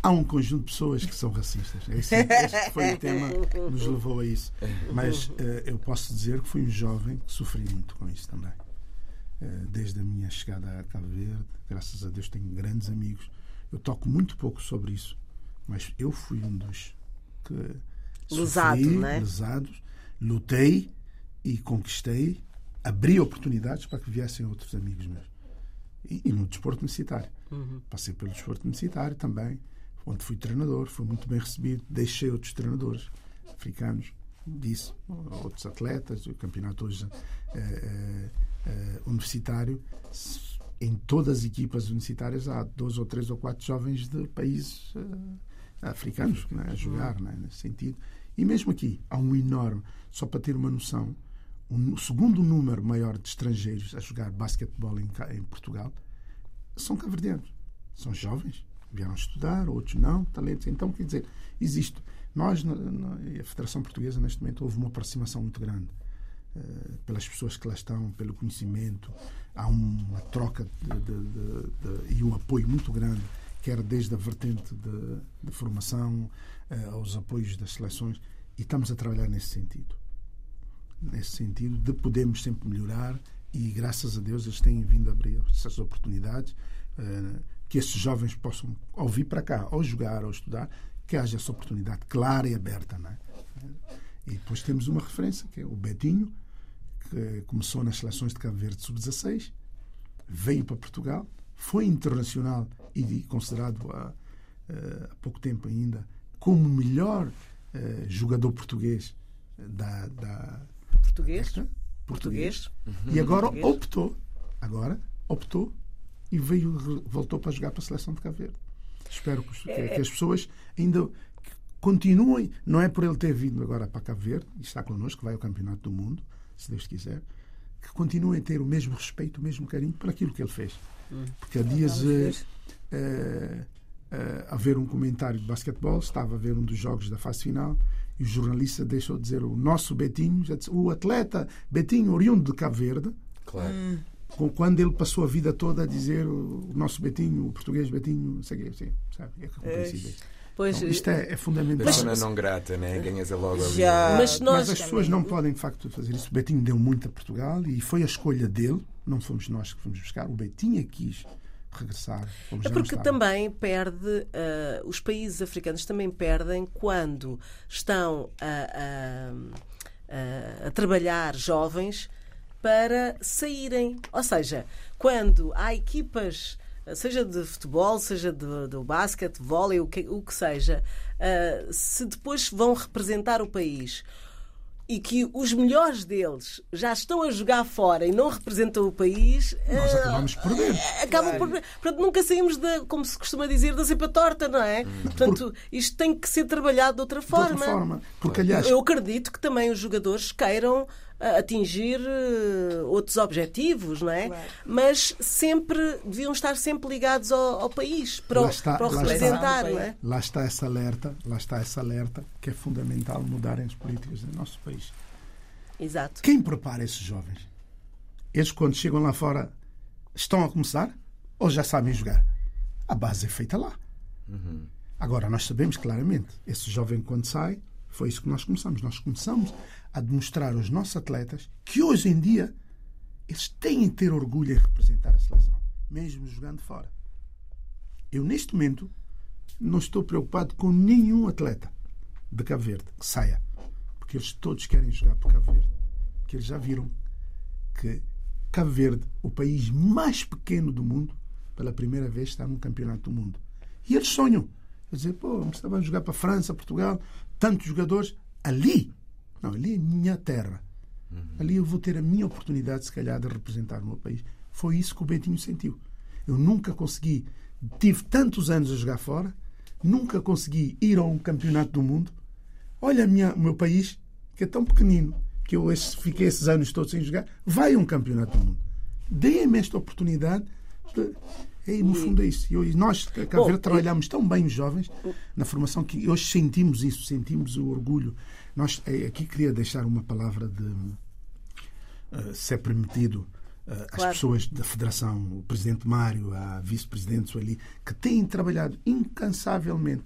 há um conjunto de pessoas que são racistas. Esse, este foi o tema que nos levou a isso. Mas eh, eu posso dizer que fui um jovem que sofri muito com isso também. Eh, desde a minha chegada a Cabo Verde, graças a Deus tenho grandes amigos. Eu toco muito pouco sobre isso, mas eu fui um dos que Lesado, sofri, não é? lesados, lutei e conquistei, abri oportunidades para que viessem outros amigos meus. E, e no desporto universitário. Passei pelo desporto universitário também, onde fui treinador, fui muito bem recebido, deixei outros treinadores africanos, disse, outros atletas, o campeonato hoje eh, eh, eh, universitário, em todas as equipas universitárias há dois ou três ou quatro jovens de países eh, africanos né, a jogar, né, nesse sentido. E mesmo aqui, há um enorme, só para ter uma noção, o segundo número maior de estrangeiros a jogar basquetebol em, em Portugal são cabo-verdianos. São jovens, vieram estudar, outros não, talentos. Então, quer dizer, existe. Nós, a Federação Portuguesa, neste momento, houve uma aproximação muito grande pelas pessoas que lá estão, pelo conhecimento. Há uma troca de, de- de- e um apoio muito grande, quer desde a vertente de, formação eh, aos apoios das seleções, e estamos a trabalhar nesse sentido nesse sentido de podermos sempre melhorar e graças a Deus eles têm vindo a abrir essas oportunidades eh, que esses jovens possam ou vir para cá ou jogar ou estudar que haja essa oportunidade clara e aberta não é? e depois temos uma referência que é o Betinho que começou nas seleções de Cabo Verde sub-16 veio para Portugal foi internacional e considerado há, eh, há pouco tempo ainda como o melhor eh, jogador português da, da, Português? esta, Português? E agora Português. optou, agora optou e veio, voltou para jogar para a seleção de Cabo Verde. Espero que, os- que- as pessoas ainda continuem, não é por ele ter vindo agora para Cabo Verde e está connosco, vai ao Campeonato do Mundo, se Deus quiser, que continuem a ter o mesmo respeito, o mesmo carinho por aquilo que ele fez. Porque há dias eh, eh, eh, a ver um comentário de basquetebol, estava a ver um dos jogos da fase final e o jornalista deixou de dizer o nosso Betinho, já disse, o atleta Betinho, oriundo de Cabo Verde, Claro. com- quando ele passou a vida toda a dizer o nosso Betinho, o português Betinho, não sei o quê, assim, sabe? É compreensível. Pois, Então, isto é, é fundamental. Persona não grata, né? Ganhas a logo ali. Já- Mas nós- Mas as pessoas não podem, de facto, fazer isso. O Betinho deu muito a Portugal e foi a escolha dele, não fomos nós que fomos buscar. O Betinho é quis regressar. É porque também perde, ah, os países africanos também perdem quando estão a, a- a- a trabalhar jovens para saírem. Ou seja, quando há equipas, seja de futebol, seja de, de basquete, vôlei, o que, o que seja, ah, se depois vão representar o país e que os melhores deles já estão a jogar fora e não representam o país, Nós ah, acabamos por perder. acabam por. Portanto, nunca saímos da, como se costuma dizer, da cepa torta, não é? Portanto, isto tem que ser trabalhado de outra De forma. outra forma. Porque, aliás, Eu acredito que também os jogadores queiram atingir eh, outros objetivos, não é? Claro. Mas sempre deviam estar sempre ligados ao, ao país para, Lá o- está- para o lá está. representar, não é? lá está essa alerta, lá está essa alerta que é fundamental mudarem as políticas do nosso país. Exato. Quem prepara esses jovens? Eles, quando chegam lá fora, estão a começar ou já sabem jogar? A base é feita lá. Agora, nós sabemos claramente, esse jovem, quando sai, foi isso que nós começamos. Nós começamos a demonstrar aos nossos atletas que hoje em dia eles têm de ter orgulho em representar a seleção, mesmo jogando fora. Eu, neste momento, não estou preocupado com nenhum atleta de Cabo Verde que saia, porque eles todos querem jogar por Cabo Verde. Porque eles já viram que Cabo Verde, o país mais pequeno do mundo, pela primeira vez está num campeonato do mundo. E eles sonham. Quer dizer, pô, estava a jogar para a França, Portugal, tantos jogadores. Ali, não, ali é minha terra. Ali eu vou ter a minha oportunidade, se calhar, de representar o meu país. Foi isso que o Bentinho sentiu. Eu nunca consegui, tive tantos anos a jogar fora, nunca consegui ir a um campeonato do mundo. Olha a minha, o meu país, que é tão pequenino, que eu fiquei esses anos todos sem jogar, vai a um campeonato do mundo. Deem-me esta oportunidade. De... E, no fundo é isso. E nós, a Bom, Verde, trabalhamos tão bem os jovens na formação que hoje sentimos isso, sentimos o orgulho. Nós, eh, aqui queria deixar uma palavra de, eh, se é permitido, às Claro. pessoas da Federação, o Presidente Mário, a Vice-Presidente Sueli, que têm trabalhado incansavelmente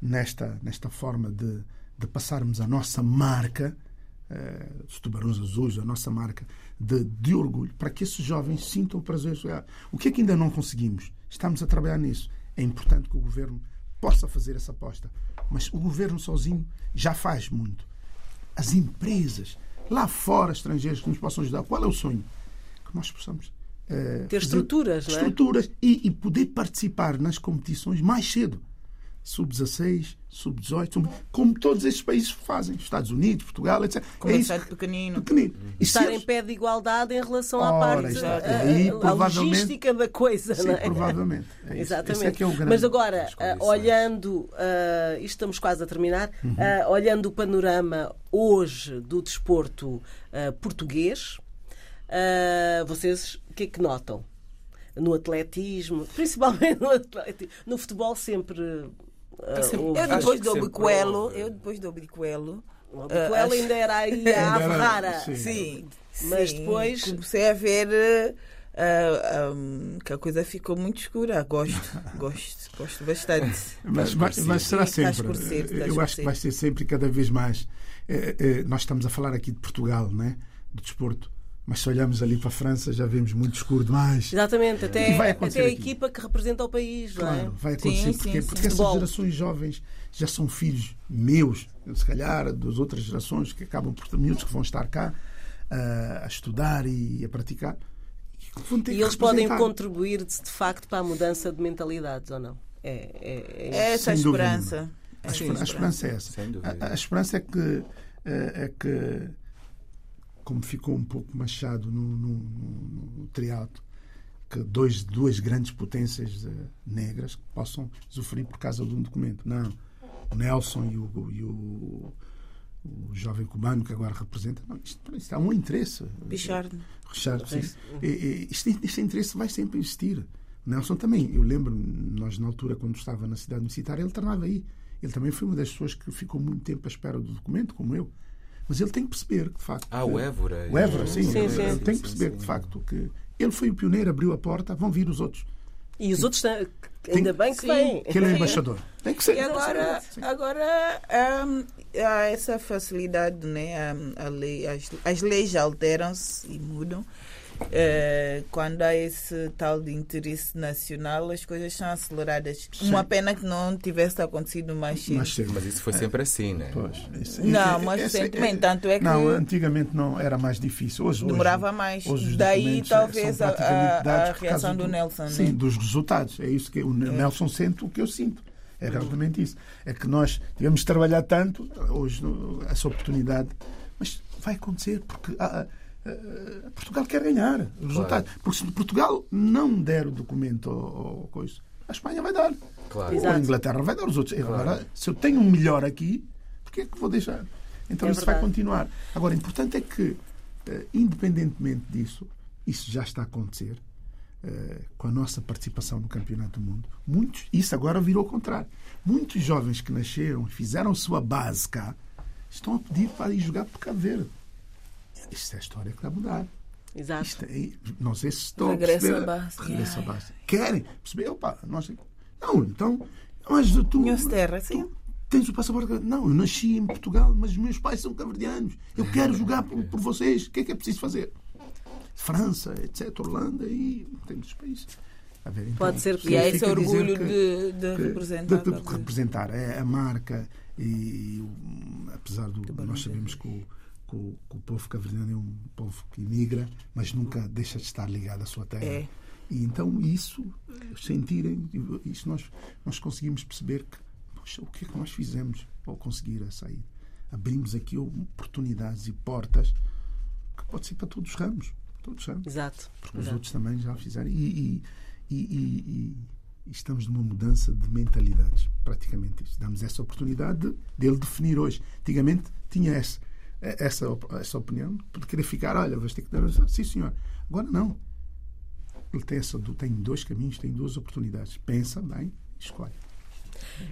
nesta, nesta forma de, de passarmos a nossa marca, eh, os tubarões azuis, a nossa marca de, de orgulho, para que esses jovens sintam o prazer de jogar. O que é que ainda não conseguimos? Estamos a trabalhar nisso. É importante que o governo possa fazer essa aposta. Mas o governo sozinho já faz muito. As empresas lá fora, estrangeiras, que nos possam ajudar. Qual é o sonho? Que nós possamos eh, Ter fazer estruturas, não é? estruturas e, e poder participar nas competições mais cedo. Sub-16, sub-18, sub- como todos estes países fazem. Estados Unidos, Portugal, etc. Começar é isso. pequenino. Pequenino. E se Estar em eles- pé de igualdade em relação à Ora, parte está. a, Aí, a- a logística da coisa, Sim, não é? provavelmente. <laughs> É. Exatamente. É que é o grande- Mas agora, condições. olhando, ah, isto estamos quase a terminar, Uhum. ah, olhando o panorama hoje do desporto português, vocês o que é que notam? No atletismo, <laughs> principalmente no atletismo, no futebol sempre. Ah, Assim, houve- Eu depois do Obiquelo, eu depois do Obiquelo, o ah, acho- ainda era aí <laughs> a rara. sim. sim, Mas sim, depois- comecei a ver ah, ah, que a coisa ficou muito escura. Gosto, <laughs> gosto, gosto bastante. <laughs> Mas, Está mas, mas será Sim, está sempre. está Eu acho que vai ser sempre e cada vez mais. Eh, eh, nós estamos a falar aqui de Portugal, né? do desporto. Mas se olharmos ali para a França, já vemos muito escuro demais. Exatamente, até, até a equipa que representa o país, não é? Claro, vai acontecer. Sim, porque sim, porque sim. essas Futebol. gerações jovens já são filhos meus, se calhar, das outras gerações que acabam por ter miúdos que vão estar cá ah, a estudar e a praticar. E, E eles podem contribuir de facto para a mudança de mentalidades ou não? É, é, é- É essa a esperança. A, Essa esper- a esperança é essa. Sem dúvida. A, a esperança é que, é que, como ficou um pouco machado no, no, no, no triatlo, que dois, duas grandes potências eh, negras possam sofrer por causa de um documento. Não. O Nelson e o, e o, o jovem cubano que agora representa. Não, isto, isto há um interesse. Bichard. Richard, sim. Este, este interesse vai sempre existir. Nelson também, eu lembro, nós na altura, quando estava na cidade universitária, ele treinava aí. Ele também foi uma das pessoas que ficou muito tempo à espera do documento, como eu. Mas ele tem que perceber que, de facto. Ah, o Évora. O Évora, sim. Sim, ele, sim. ele tem que perceber que, de facto, que ele foi o pioneiro, abriu a porta, vão vir os outros. E os outros, têm- ainda bem que Sim. vêm. Que ele é embaixador. Tem que ser. E agora, Sim. agora hum, há essa facilidade, né? Hum, a lei, as, as leis alteram-se e mudam. Eh, quando há esse tal de interesse nacional, as coisas são aceleradas. Sim. Uma pena que não tivesse acontecido mais cedo. Mas. Mas isso foi sempre assim, né? Pois, isso- Não, é- mas é- recentemente, tanto é que Não, antigamente não era mais difícil. Hoje, hoje- demorava mais. hoje Daí, talvez, a, a- a reação causa do Nelson. Sim, né? dos resultados. É isso que o Nelson sente o que eu sinto. É realmente isso. É que nós tivemos de trabalhar tanto, hoje, essa oportunidade, mas vai acontecer porque ah, Portugal quer ganhar os resultados. Porque se Portugal não der o documento ou, ou coisa, a Espanha vai dar. Claro. Ou a Inglaterra vai dar os outros. Agora, se eu tenho um melhor aqui, por que é que vou deixar? Então É isso vai verdade. continuar. Agora, o importante é que, eh, independentemente disso, isso já está a acontecer eh, com a nossa participação no Campeonato do Mundo. Muitos, isso agora virou ao contrário. Muitos jovens que nasceram e fizeram sua base cá estão a pedir para ir jogar por Cabo Verde. Isto é a história que a mudar. Exato. Isto é- não sei se estão Regressa a base. Regressa à Yeah. base. Querem perceber? Opa, nós... Não, então... Mas tu, sim. tens o passaporte... Não, eu nasci em Portugal, mas os meus pais são caverdianos. Eu quero jogar por, por vocês. O que é que é preciso fazer? França, etc., Holanda e temos os países. A ver, então, Pode ser que- há esse orgulho que- de, de que- representar. de- de- representar é a marca e apesar do nós sabemos que o, que o- que o povo cabo-verdiano é um povo que migra mas nunca deixa de estar ligado à sua terra É. e então isso sentirem isso nós nós conseguimos perceber que poxa, o que é que nós fizemos ao conseguir a sair abrimos aqui oportunidades e portas que pode ser para todos os ramos todos os ramos Exato. porque os Exato. outros também já fizeram. E, e- e- e- estamos numa mudança de mentalidades, praticamente. Damos essa oportunidade de, dele definir hoje. Antigamente tinha essa, essa, op- essa opinião de querer ficar, olha, vais ter que dar. Sim, senhor. Agora não. Ele tem, essa, tem dois caminhos, tem duas oportunidades. Pensa bem, escolhe.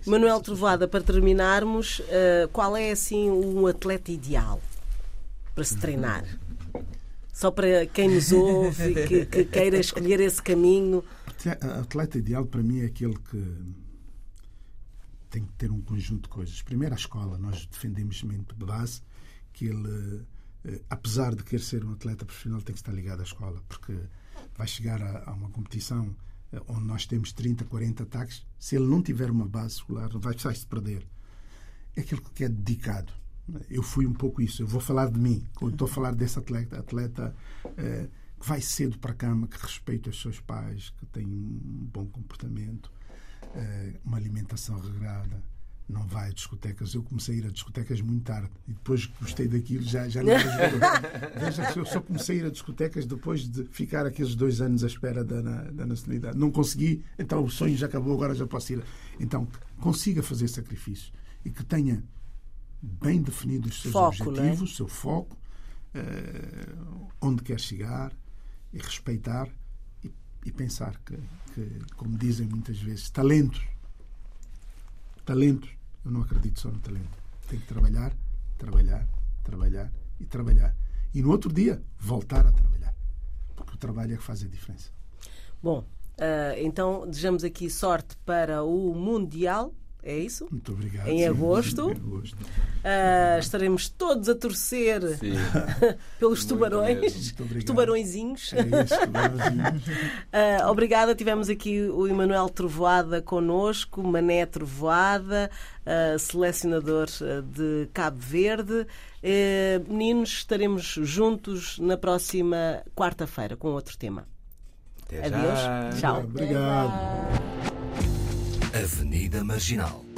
Manuel Trovoada, para terminarmos, eh, qual é assim um atleta ideal para se treinar? Só para quem nos ouve e que, que queira escolher esse caminho. O atleta ideal para mim é aquele que tem que ter um conjunto de coisas. Primeiro, a escola. Nós defendemos mente de base que ele, eh, apesar de querer ser um atleta profissional, tem que estar ligado à escola, porque vai chegar a, a uma competição eh, onde nós temos 30, 40 ataques. Se ele não tiver uma base escolar, vai se perder. É aquele que é dedicado. Eu fui um pouco isso. Eu vou falar de mim. Quando estou a falar desse atleta, atleta eh, que vai cedo para a cama, que respeita os seus pais, que tem um bom comportamento, eh, uma alimentação regrada, não vai a discotecas. Eu comecei a ir a discotecas muito tarde e depois gostei daquilo já, já não era jogador. <laughs> Veja que eu só comecei a ir a discotecas depois de ficar aqueles dois anos à espera da, da nacionalidade. Não consegui, então o sonho já acabou, agora já posso ir. Então, consiga fazer sacrifícios e que tenha bem definidos os seus Foco, é? objetivos, o seu foco, eh, onde quer chegar e respeitar e, e pensar que, que, como dizem muitas vezes, talentos. Talentos. Eu não acredito só no talento. Tem que trabalhar, trabalhar, trabalhar e trabalhar. E no outro dia, voltar a trabalhar. Porque o trabalho é que faz a diferença. Bom, eh, então desejamos aqui sorte para o Mundial. É isso? Muito obrigado. Em Sim, agosto? Em agosto. Eh, estaremos todos a torcer <laughs> pelos Muito tubarões, tubarõezinhos. É isso, tubarãozinhos. <laughs> Ah, obrigada. Tivemos aqui o Emanuel Trovoada connosco, Mané Trovoada, ah, selecionador de Cabo Verde. Meninos, estaremos juntos na próxima quarta-feira com outro tema. Até Adeus. já. Tchau. Obrigado. Avenida Marginal.